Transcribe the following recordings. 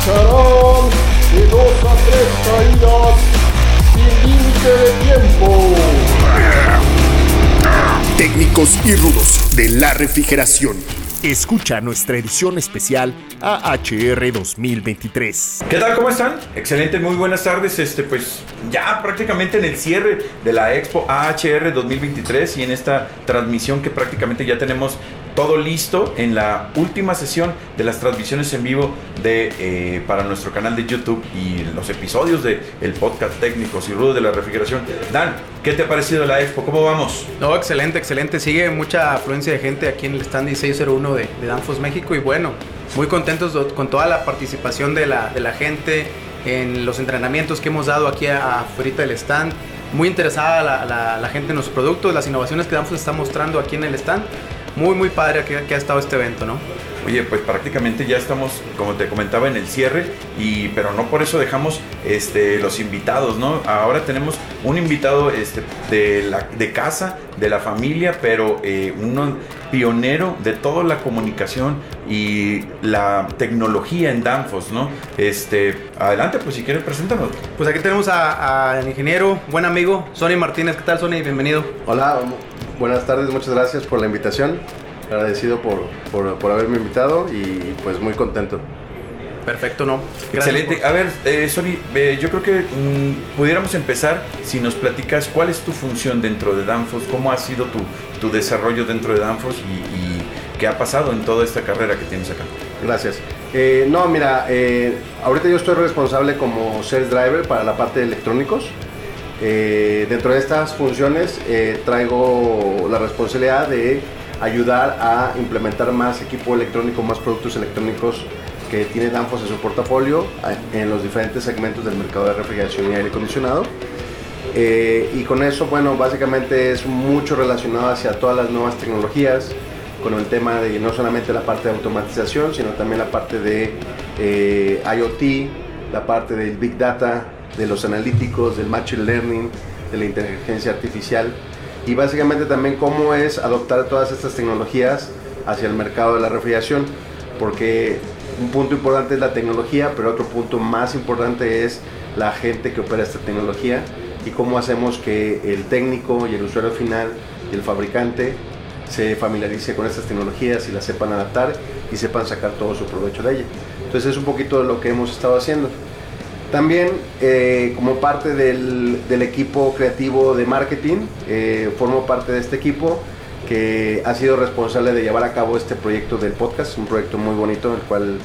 escucharán de dos a tres caídas sin límite de tiempo. Técnicos y rudos de la refrigeración. Escucha nuestra edición especial AHR 2023. ¿Qué tal? ¿Cómo están? Excelente, muy buenas tardes. Este, pues ya prácticamente en el cierre de la Expo AHR 2023 y en esta transmisión que prácticamente ya tenemos todo listo en la última sesión de las transmisiones en vivo de, eh, para nuestro canal de YouTube y los episodios del el podcast técnicos y rudos de la refrigeración. Dan, ¿qué te ha parecido la expo? ¿Cómo vamos? No, excelente, excelente. Sigue mucha afluencia de gente aquí en el stand 1601 de, de Danfos México y bueno, muy contentos con toda la participación de la, de la gente en los entrenamientos que hemos dado aquí afuera del stand. Muy interesada la, la, gente en los productos, las innovaciones que Danfos está mostrando aquí en el stand muy, muy padre que, que ha estado este evento, ¿no? Oye, pues prácticamente ya estamos, como te comentaba, en el cierre, y, pero no por eso dejamos este, los invitados, ¿no? Ahora tenemos un invitado este, de, la, de casa, de la familia, pero eh, uno pionero de toda la comunicación y la tecnología en Danfoss, ¿no? Este, adelante, pues si quieres, preséntanos. Pues aquí tenemos al ingeniero, buen amigo, Sony Martínez. ¿Qué tal, Sony? Bienvenido. Hola, buenas tardes, muchas gracias por la invitación agradecido por, por, por, haberme invitado y pues muy contento. Perfecto, ¿no? Gracias Excelente. Por... A ver, eh, Sony, eh, yo creo que mmm, pudiéramos empezar si nos platicas cuál es tu función dentro de Danfoss, cómo ha sido tu, tu desarrollo dentro de Danfoss y, y, qué ha pasado en toda esta carrera que tienes acá. Gracias. Eh, no, mira, eh, ahorita yo estoy responsable como sales driver para la parte de electrónicos. Eh, dentro de estas funciones traigo la responsabilidad de ayudar a implementar más equipo electrónico, más productos electrónicos que tiene Danfoss en su portafolio en los diferentes segmentos del mercado de refrigeración y aire acondicionado. Eh, y con eso, bueno, básicamente es mucho relacionado hacia todas las nuevas tecnologías, con el tema de no solamente la parte de automatización, sino también la parte de eh, IoT, la parte del Big Data, de los analíticos, del Machine Learning, de la inteligencia artificial y básicamente también cómo es adoptar todas estas tecnologías hacia el mercado de la refrigeración, porque un punto importante es la tecnología, pero otro punto más importante es la gente que opera esta tecnología y cómo hacemos que el técnico y el usuario final y el fabricante se familiarice con estas tecnologías y las sepan adaptar y sepan sacar todo su provecho de ella. Entonces es un poquito de lo que hemos estado haciendo. También eh, como parte del, del, equipo creativo de marketing, eh, formo parte de este equipo que ha sido responsable de llevar a cabo este proyecto del podcast, un proyecto muy bonito del cual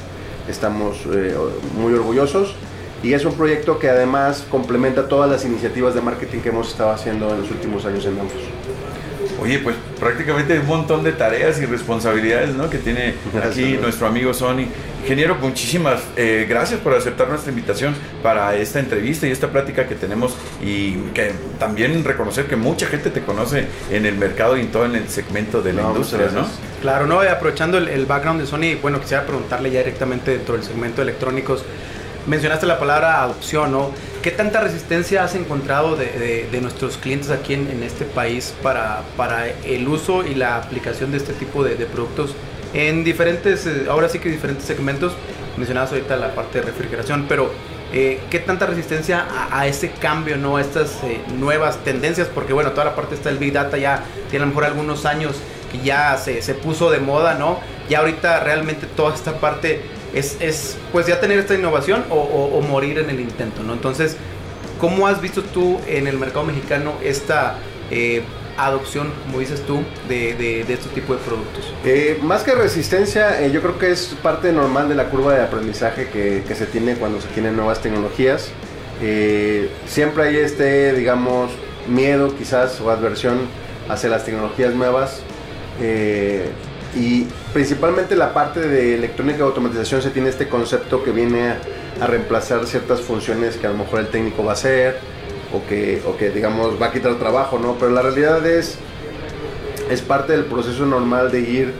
estamos eh, muy orgullosos y es un proyecto que además complementa todas las iniciativas de marketing que hemos estado haciendo en los últimos años en Danfoss. Oye, pues prácticamente un montón de tareas y responsabilidades ¿no? que tiene aquí nuestro amigo Sony. Ingeniero, muchísimas eh, gracias por aceptar nuestra invitación para esta entrevista y esta plática que tenemos y que también reconocer que mucha gente te conoce en el mercado y en todo en el segmento de la no, industria, ¿no? Claro, no, aprovechando el, el background de Sony, bueno, quisiera preguntarle ya directamente dentro del segmento de electrónicos, mencionaste la palabra adopción, ¿no? ¿Qué tanta resistencia has encontrado de, de, de nuestros clientes aquí en, en, este país para, para el uso y la aplicación de este tipo de, de productos en diferentes, eh, ahora sí que diferentes segmentos? Mencionabas ahorita la parte de refrigeración, pero eh, ¿qué tanta resistencia a, ese cambio, ¿no? a estas eh, nuevas tendencias? Porque bueno, toda la parte está el Big Data ya tiene a lo mejor algunos años que ya se, se puso de moda, ¿no? Ya ahorita realmente toda esta parte es, es, pues ya tener esta innovación o, morir en el intento, ¿no? Entonces, ¿cómo has visto tú en el mercado mexicano esta adopción, como dices tú, de, de, de este tipo de productos? Eh, más que resistencia, eh, yo creo que es parte normal de la curva de aprendizaje que, que se tiene cuando se tienen nuevas tecnologías. Eh, siempre hay este, digamos, miedo quizás o adversión hacia las tecnologías nuevas. y principalmente la parte de electrónica y automatización se tiene este concepto que viene a, a, reemplazar ciertas funciones que a lo mejor el técnico va a hacer o que, o que digamos va a quitar trabajo, ¿no? Pero la realidad es, es parte del proceso normal de ir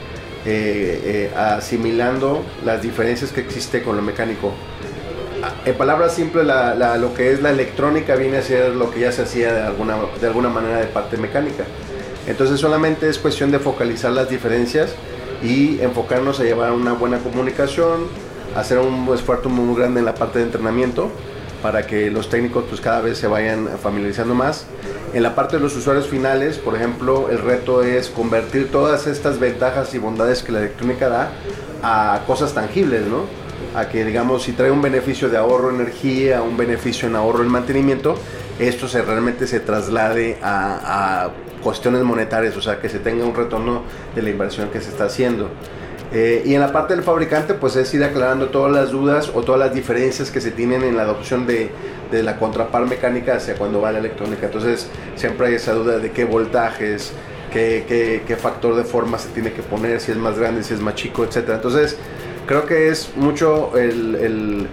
eh, eh, asimilando las diferencias que existe con lo mecánico. En palabras simples, la, la, lo que es la electrónica viene a ser lo que ya se hacía de alguna, de alguna manera de parte mecánica. Entonces solamente es cuestión de focalizar las diferencias y enfocarnos a llevar una buena comunicación, hacer un esfuerzo muy grande en la parte de entrenamiento para que los técnicos pues cada vez se vayan familiarizando más. En la parte de los usuarios finales, por ejemplo, el reto es convertir todas estas ventajas y bondades que la electrónica da a cosas tangibles, ¿no? A que digamos si trae un beneficio de ahorro de energía, un beneficio en ahorro en mantenimiento, esto realmente se traslade a, a cuestiones monetarias, o sea, que se tenga un retorno de la inversión que se está haciendo. Eh, y en la parte del fabricante, pues es ir aclarando todas las dudas o todas las diferencias que se tienen en la adopción de, de la contrapar mecánica hacia cuando va la electrónica. Entonces, siempre hay esa duda de qué voltajes, qué, qué, factor de forma se tiene que poner, si es más grande, si es más chico, etc. Entonces, creo que es mucho el, el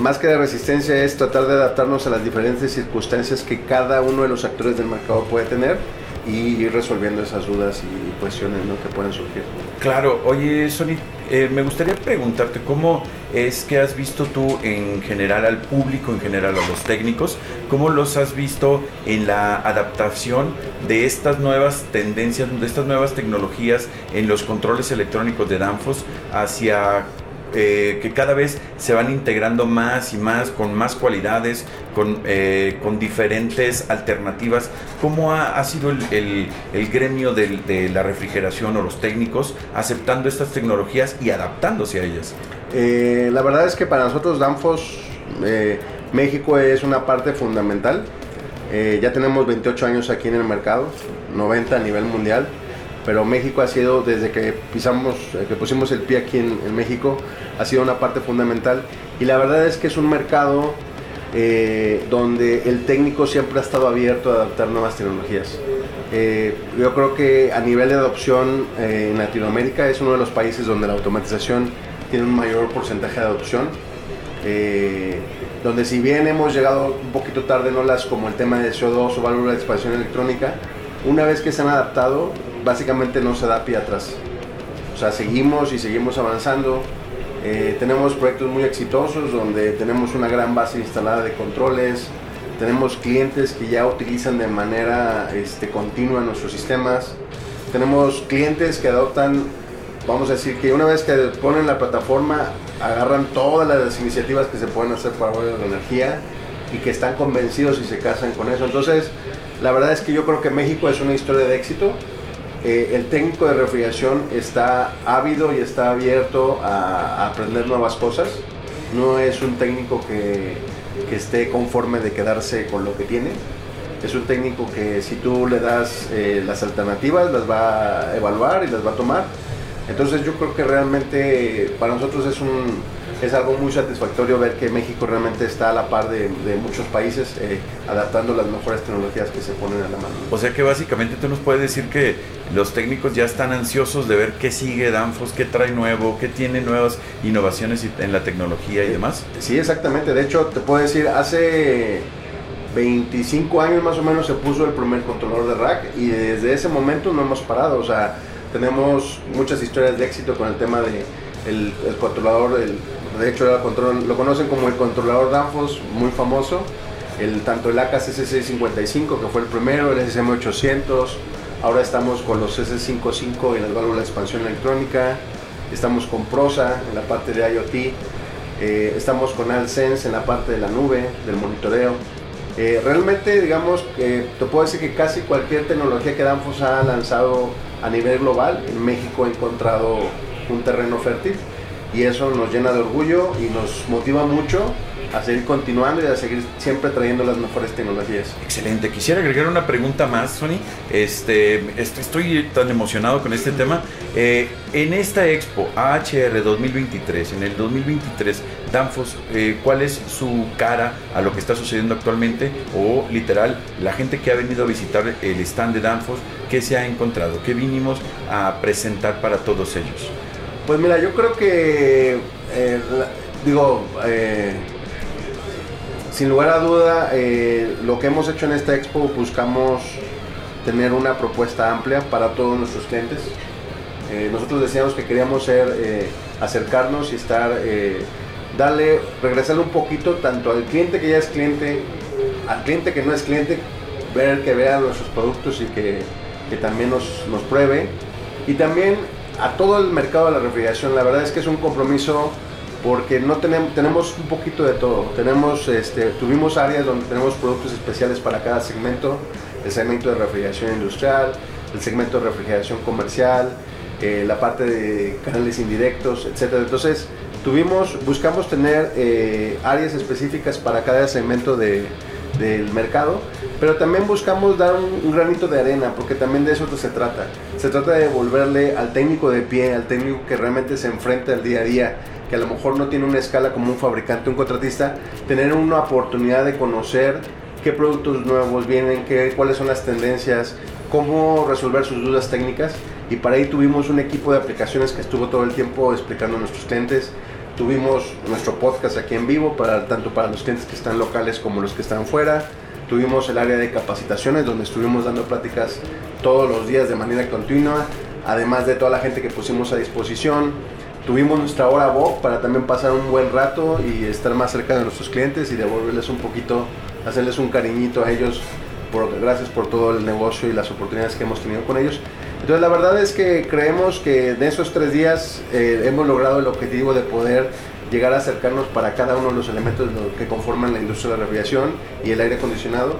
más que de resistencia es tratar de adaptarnos a las diferentes circunstancias que cada uno de los actores del mercado puede tener y ir resolviendo esas dudas y cuestiones que pueden surgir. Claro, oye Sony, eh, me gustaría preguntarte cómo es que has visto tú en general al público, en general a los técnicos, cómo los has visto en la adaptación de estas nuevas tendencias, de estas nuevas tecnologías en los controles electrónicos de Danfoss hacia eh, que cada vez se van integrando más y más, con más cualidades, con, eh, con diferentes alternativas. ¿Cómo ha, ha sido el, el, el gremio de, de, la refrigeración o los técnicos aceptando estas tecnologías y adaptándose a ellas? Eh, la verdad es que para nosotros Danfoss, eh, México es una parte fundamental. ya tenemos 28 años aquí en el mercado, 90 a nivel mundial pero México ha sido, desde que pisamos, que pusimos el pie aquí en, en, México, ha sido una parte fundamental. Y la verdad es que es un mercado eh, donde el técnico siempre ha estado abierto a adaptar nuevas tecnologías. Eh, yo creo que a nivel de adopción eh, en Latinoamérica es uno de los países donde la automatización tiene un mayor porcentaje de adopción. donde si bien hemos llegado un poquito tarde en olas como el tema de CO2 o válvula de expansión electrónica, una vez que se han adaptado, básicamente no se da pie atrás. O sea, seguimos y seguimos avanzando. Eh, tenemos proyectos muy exitosos donde tenemos una gran base instalada de controles. Tenemos clientes que ya utilizan de manera este, continua nuestros sistemas. Tenemos clientes que adoptan, vamos a decir, que una vez que ponen la plataforma, agarran todas las iniciativas que se pueden hacer para ahorrar de energía y que están convencidos y se casan con eso. Entonces, la verdad es que yo creo que México es una historia de éxito eh, el técnico de refrigeración está ávido y está abierto a, a, aprender nuevas cosas. No es un técnico que, que, esté conforme de quedarse con lo que tiene. Es un técnico que si tú le das eh, las alternativas, las va a evaluar y las va a tomar. Entonces yo creo que realmente para nosotros es un, es algo muy satisfactorio ver que México realmente está a la par de, de muchos países eh, adaptando las mejores tecnologías que se ponen a la mano. O sea que básicamente tú nos puedes decir que los técnicos ya están ansiosos de ver qué sigue Danfoss, qué trae nuevo, qué tiene nuevas innovaciones en la tecnología y demás. Sí, exactamente. De hecho, te puedo decir, hace 25 años más o menos se puso el primer controlador de rack y desde ese momento no hemos parado. O sea, tenemos muchas historias de éxito con el tema de el, el controlador, el, de hecho lo conocen como el controlador Danfoss, muy famoso, el, tanto el AKCC655 que fue el primero, el SSM800, ahora estamos con los SS55 y las válvulas de expansión electrónica, estamos con Prosa en la parte de IoT, eh, estamos con AdSense en la parte de la nube, del monitoreo. Eh, realmente, digamos, te puedo decir que casi cualquier tecnología que Danfoss ha lanzado a nivel global, en México ha encontrado un terreno fértil y eso nos llena de orgullo y nos motiva mucho a seguir continuando y a seguir siempre trayendo las mejores tecnologías. Excelente. Quisiera agregar una pregunta más, Sony. Este, estoy tan emocionado con este tema. Eh, en esta Expo AHR 2023, en el 2023, Danfoss, eh, ¿cuál es su cara a lo que está sucediendo actualmente? O literal, la gente que ha venido a visitar el stand de Danfoss, ¿qué se ha encontrado? ¿Qué vinimos a presentar para todos ellos? Pues mira, yo creo que, eh, digo, eh, sin lugar a duda, eh, lo que hemos hecho en esta expo buscamos tener una propuesta amplia para todos nuestros clientes. Nosotros decíamos que queríamos ser, acercarnos y estar, darle, regresarle un poquito tanto al cliente que ya es cliente, al cliente que no es cliente, ver que vea nuestros productos y que, que también nos, nos pruebe. Y también a todo el mercado de la refrigeración. La verdad es que es un compromiso porque no tenemos, tenemos un poquito de todo. Tenemos, este, tuvimos áreas donde tenemos productos especiales para cada segmento, el segmento de refrigeración industrial, el segmento de refrigeración comercial, eh, la parte de canales indirectos, etc. Entonces, tuvimos, buscamos tener eh, áreas específicas para cada segmento de, del mercado, pero también buscamos dar un, granito de arena, porque también de eso se trata. Se trata de devolverle al técnico de pie, al técnico que realmente se enfrenta al día a día, que a lo mejor no tiene una escala como un fabricante, un contratista, tener una oportunidad de conocer qué productos nuevos vienen, qué, cuáles son las tendencias, cómo resolver sus dudas técnicas. Y para ahí tuvimos un equipo de aplicaciones que estuvo todo el tiempo explicando a nuestros clientes. Tuvimos nuestro podcast aquí en vivo, para, tanto para los clientes que están locales como los que están fuera. Tuvimos el área de capacitaciones, donde estuvimos dando pláticas todos los días de manera continua, además de toda la gente que pusimos a disposición tuvimos nuestra hora Bob para también pasar un buen rato y estar más cerca de nuestros clientes y devolverles un poquito, hacerles un cariñito a ellos. Por, gracias por todo el negocio y las oportunidades que hemos tenido con ellos. Entonces la verdad es que creemos que en esos tres días eh, hemos logrado el objetivo de poder llegar a acercarnos para cada uno de los elementos que conforman la industria de la refrigeración y el aire acondicionado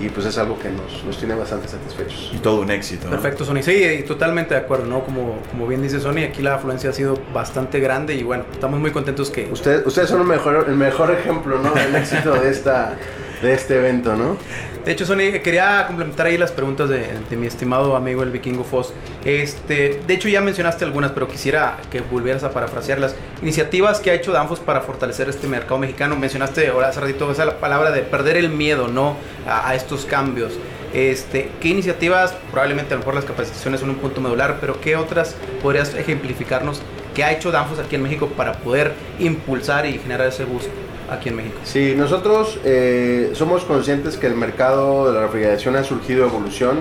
y pues es algo que nos, nos tiene bastante satisfechos. Y todo un éxito. Perfecto, Sony. Sí, totalmente de acuerdo, ¿no? Como, como bien dice Sony, aquí la afluencia ha sido bastante grande y bueno, estamos muy contentos que... Ustedes, ustedes son el mejor, el mejor ejemplo, ¿no? Del éxito de, esta, de este evento, ¿no? De hecho, Sony, quería complementar ahí las preguntas de, mi estimado amigo el vikingo Foss. Este, de hecho, ya mencionaste algunas, pero quisiera que volvieras a parafrasearlas. Iniciativas que ha hecho Danfoss para fortalecer este mercado mexicano. Mencionaste ahora hace ratito esa la palabra de perder el miedo, ¿no? A, estos cambios. Este, ¿Qué iniciativas, probablemente a lo mejor las capacitaciones son un punto medular, pero qué otras podrías ejemplificarnos que ha hecho Danfoss aquí en México para poder impulsar y generar ese gusto? Aquí en México? Sí, nosotros eh, somos conscientes que el mercado de la refrigeración ha surgido evolución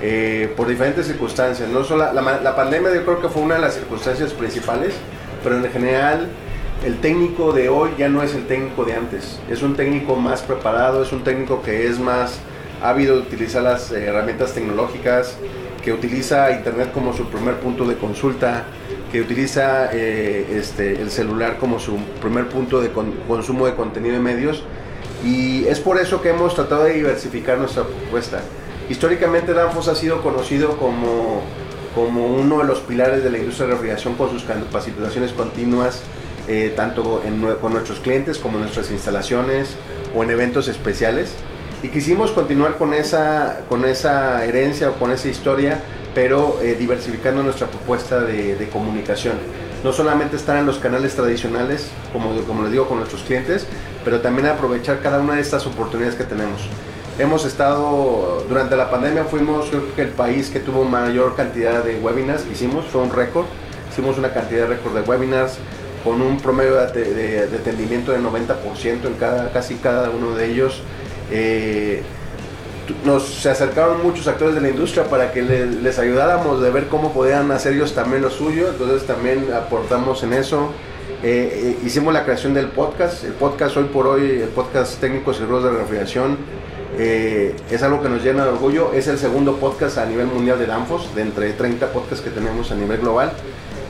eh, por diferentes circunstancias. No solo la, la, pandemia yo creo que fue una de las circunstancias principales, pero en general el técnico de hoy ya no es el técnico de antes. Es un técnico más preparado, es un técnico que es más ávido de utilizar las herramientas tecnológicas, que utiliza Internet como su primer punto de consulta, que utiliza eh, este, el celular como su primer punto de consumo de contenido de medios. Y es por eso que hemos tratado de diversificar nuestra propuesta. Históricamente Danfoss ha sido conocido como, como uno de los pilares de la industria de refrigeración con sus capacitaciones continuas, eh, tanto con nuestros clientes como en nuestras instalaciones o en eventos especiales. Y quisimos continuar con esa, con esa herencia o con esa historia pero eh, diversificando nuestra propuesta de, comunicación. No solamente estar en los canales tradicionales, como, como les digo, con nuestros clientes, pero también aprovechar cada una de estas oportunidades que tenemos. Hemos estado, durante la pandemia fuimos creo que el país que tuvo mayor cantidad de webinars hicimos, fue un récord. Hicimos una cantidad de récord de webinars con un promedio de, de, de, atendimiento del 90% en cada, casi cada uno de ellos. Eh, nos se acercaron muchos actores de la industria para que les ayudáramos de ver cómo podían hacer ellos también lo suyo, entonces también aportamos en eso. Eh, eh, hicimos la creación del podcast, el podcast hoy por hoy, el podcast Técnicos y de Refrigeración, eh, es algo que nos llena de orgullo, es el segundo podcast a nivel mundial de Danfoss, de entre 30 podcasts que tenemos a nivel global.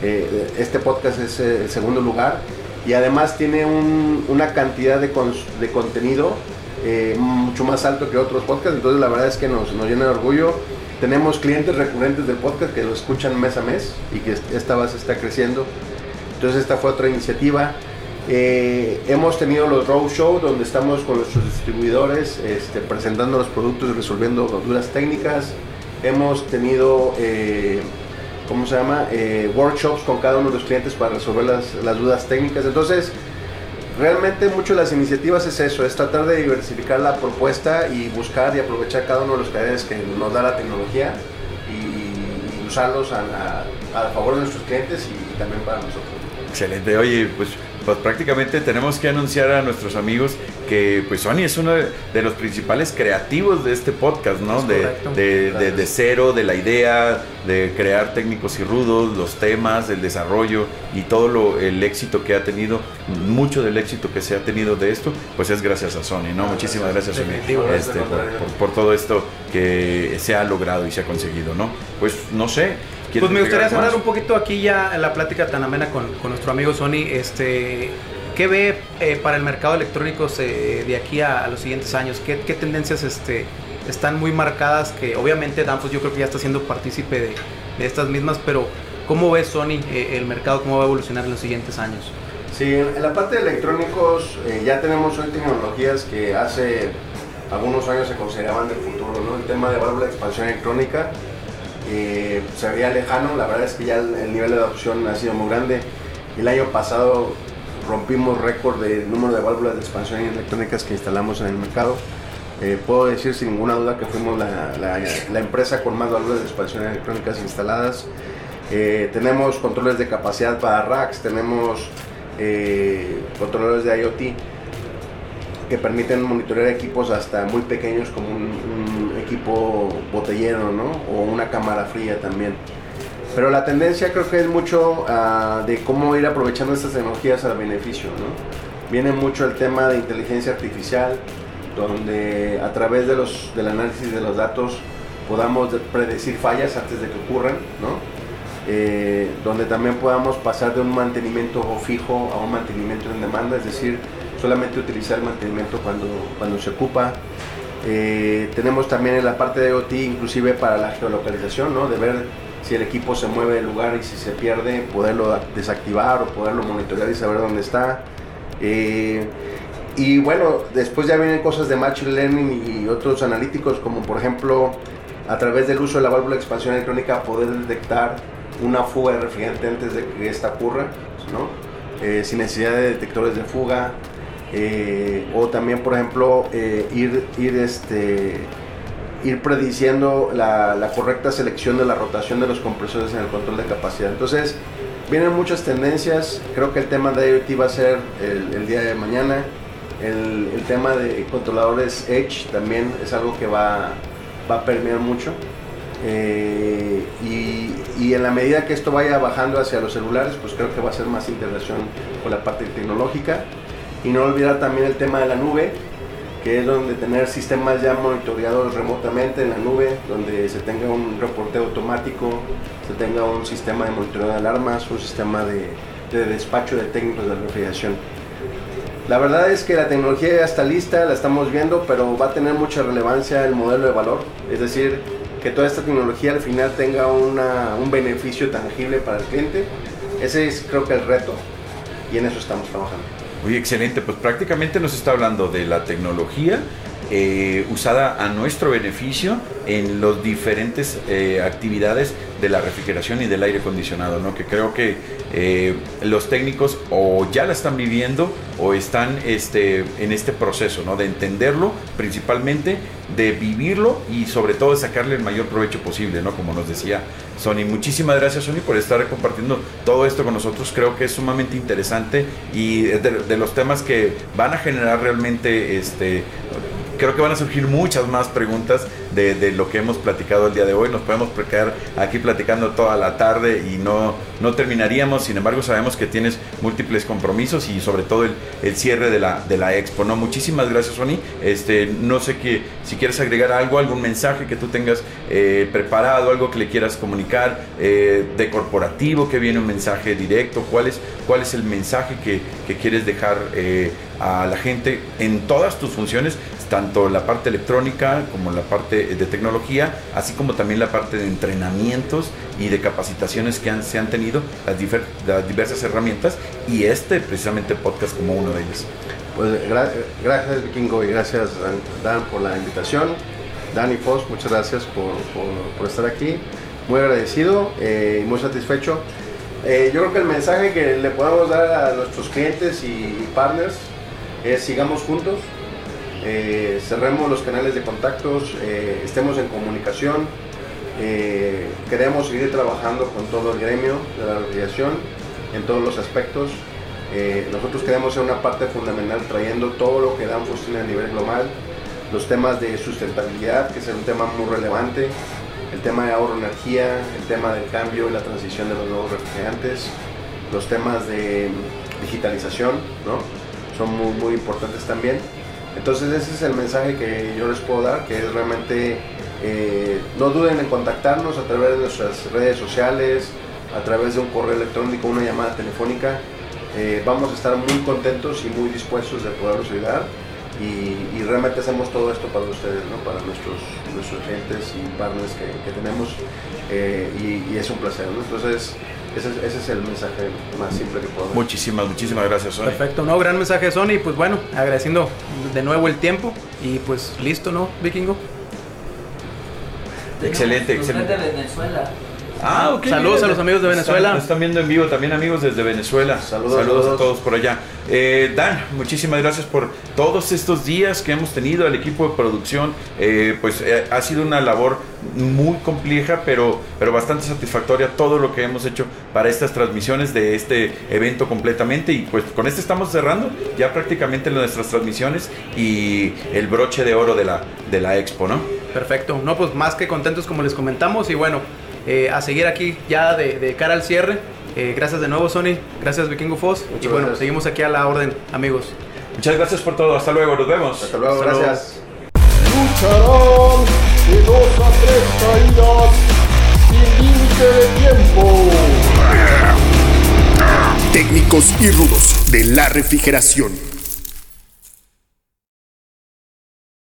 este podcast es el segundo lugar. Y además tiene una cantidad de, de contenido eh, mucho más alto que otros podcasts, entonces la verdad es que nos, nos llena de orgullo. Tenemos clientes recurrentes del podcast que lo escuchan mes a mes y que esta base está creciendo. Entonces esta fue otra iniciativa. Eh, hemos tenido los roadshow donde estamos con nuestros distribuidores este, presentando los productos y resolviendo dudas técnicas. Hemos tenido, eh, ¿cómo se llama? workshops con cada uno de los clientes para resolver las, las dudas técnicas. Entonces, realmente mucho de las iniciativas es eso, es tratar de diversificar la propuesta y buscar y aprovechar cada uno de los canales que nos da la tecnología y, usarlos a, favor de nuestros clientes y también para nosotros. Excelente, oye, pues pues prácticamente tenemos que anunciar a nuestros amigos que pues Sony es uno de, los principales creativos de este podcast, ¿no? De, de, cero, de la idea, de crear técnicos y rudos, los temas, el desarrollo y todo lo, el éxito que ha tenido, mucho del éxito que se ha tenido de esto, pues es gracias a Sony, ¿no? Muchísimas gracias, Sony, este, por, todo esto que se ha logrado y se ha conseguido, ¿no? Pues no sé, Pues me gustaría cerrar un poquito aquí ya la plática tan amena con, con nuestro amigo Sony. Este, ¿Qué ve eh, para el mercado electrónico de aquí a, los siguientes años? ¿Qué, qué tendencias este, están muy marcadas? Que obviamente Danfoss yo creo que ya está siendo partícipe de, de estas mismas, pero ¿cómo ve Sony eh, el mercado? ¿Cómo va a evolucionar en los siguientes años? Sí, en la parte de electrónicos eh, ya tenemos hoy tecnologías que hace algunos años se consideraban del futuro, ¿no? El tema de válvula de expansión electrónica eh, se veía lejano, la verdad es que ya el, nivel de adopción ha sido muy grande. El año pasado rompimos récord de número de válvulas de expansión electrónicas que instalamos en el mercado. Eh, puedo decir sin ninguna duda que fuimos la, la, empresa con más válvulas de expansión electrónicas instaladas. Eh, tenemos controles de capacidad para racks, tenemos controles de IoT que permiten monitorear equipos hasta muy pequeños como un, equipo botellero ¿no? o una cámara fría también. Pero la tendencia creo que es mucho uh, de cómo ir aprovechando estas tecnologías al beneficio. ¿no? Viene mucho el tema de inteligencia artificial, donde a través de los, del análisis de los datos podamos predecir fallas antes de que ocurran, ¿no? Eh, donde también podamos pasar de un mantenimiento fijo a un mantenimiento en demanda, es decir, solamente utilizar el mantenimiento cuando, cuando se ocupa. Eh, tenemos también en la parte de IoT inclusive para la geolocalización, ¿no? de ver si el equipo se mueve del lugar y si se pierde, poderlo desactivar o poderlo monitorear y saber dónde está. Eh, y bueno, después ya vienen cosas de Machine Learning y otros analíticos, como por ejemplo, a través del uso de la válvula de expansión electrónica, poder detectar una fuga de refrigerante antes de que esta ocurra, ¿no? Eh, sin necesidad de detectores de fuga, eh, o también, por ejemplo, eh, ir, ir, este, ir prediciendo la, correcta selección de la rotación de los compresores en el control de capacidad. Entonces, vienen muchas tendencias. Creo que el tema de IoT va a ser el, día de mañana. El, tema de controladores Edge también es algo que va, va a permear mucho. Eh, y, y, en la medida que esto vaya bajando hacia los celulares, pues creo que va a ser más integración con la parte tecnológica. Y no olvidar también el tema de la nube, que es donde tener sistemas ya monitoreados remotamente en la nube, donde se tenga un reporteo automático, se tenga un sistema de monitoreo de alarmas, un sistema de, de despacho de técnicos de refrigeración. La verdad es que la tecnología ya está lista, la estamos viendo, pero va a tener mucha relevancia el modelo de valor, es decir, que toda esta tecnología al final tenga un beneficio tangible para el cliente. Ese es creo que el reto y en eso estamos trabajando. Muy excelente, pues prácticamente nos está hablando de la tecnología eh, usada a nuestro beneficio en las diferentes eh, actividades de la refrigeración y del aire acondicionado, ¿no? que creo que eh, los técnicos o ya la están viviendo o están este, en este proceso ¿no? de entenderlo principalmente, de vivirlo y sobre todo de sacarle el mayor provecho posible, ¿no? como nos decía Sony. Muchísimas gracias Sony por estar compartiendo todo esto con nosotros, creo que es sumamente interesante y de, de los temas que van a generar realmente este, creo que van a surgir muchas más preguntas de, lo que hemos platicado el día de hoy. Nos podemos quedar aquí platicando toda la tarde y no, no terminaríamos. Sin embargo, sabemos que tienes múltiples compromisos y sobre todo el, cierre de la, de la expo. ¿no? Muchísimas gracias, Sony. Este, no sé que, si quieres agregar algo, algún mensaje que tú tengas eh, preparado, algo que le quieras comunicar eh, de corporativo, que viene un mensaje directo. ¿Cuál es, cuál es el mensaje que, quieres dejar eh, a la gente en todas tus funciones? tanto la parte electrónica como la parte de tecnología, así como también la parte de entrenamientos y de capacitaciones que han, se han tenido, las, diversas herramientas, y este precisamente podcast como uno de ellos. Pues gracias Vikingo y gracias Dan, por la invitación. Dan y muchas gracias por, estar aquí. Muy agradecido eh, y muy satisfecho. Eh, yo creo que el mensaje que le podemos dar a nuestros clientes y partners es sigamos juntos, eh, cerremos los canales de contactos, eh, estemos en comunicación, eh, queremos seguir trabajando con todo el gremio de la refrigeración en todos los aspectos. nosotros queremos ser una parte fundamental trayendo todo lo que dan tiene a nivel global, los temas de sustentabilidad, que es un tema muy relevante, el tema de ahorro energía, el tema del cambio y la transición de los nuevos refrigerantes, los temas de digitalización, ¿no? son muy importantes también. Entonces ese es el mensaje que yo les puedo dar, que es realmente Eh, no duden en contactarnos a través de nuestras redes sociales, a través de un correo electrónico, una llamada telefónica. Eh, vamos a estar muy contentos y muy dispuestos de poderlos ayudar y, realmente hacemos todo esto para ustedes, ¿no? para nuestros, nuestros clientes y partners que, tenemos eh, y, es un placer. Entonces, ese, es- ese es el mensaje más simple que podemos Muchísimas, muchísimas gracias, Sony. Perfecto, no, gran mensaje Sony. Pues bueno, agradeciendo de nuevo el tiempo. Y pues listo, ¿no, Vikingo? Excelente, excelente. de Venezuela. Ah, ok. Saludos a los amigos de Venezuela. Están, nos están viendo en vivo también amigos desde Venezuela. Saludos, a todos por allá. Eh, Dan, muchísimas gracias por todos estos días que hemos tenido al equipo de producción. Eh, pues eh, ha sido una labor muy compleja, pero, pero bastante satisfactoria todo lo que hemos hecho para estas transmisiones de este evento completamente. Y pues con este estamos cerrando ya prácticamente nuestras transmisiones y el broche de oro de la, de la expo, ¿no? Perfecto, no, pues más que contentos como les comentamos. Y bueno, eh, a seguir aquí ya de, de cara al cierre. Eh, gracias de nuevo, Sony. Gracias, Vikingo Foss. y bueno, gracias. seguimos aquí a la orden, amigos. Muchas gracias por todo. Hasta luego. Nos vemos. Hasta luego, Hasta luego. gracias. lucharán de dos a tres caídas sin límite de tiempo. Técnicos y rudos de la refrigeración.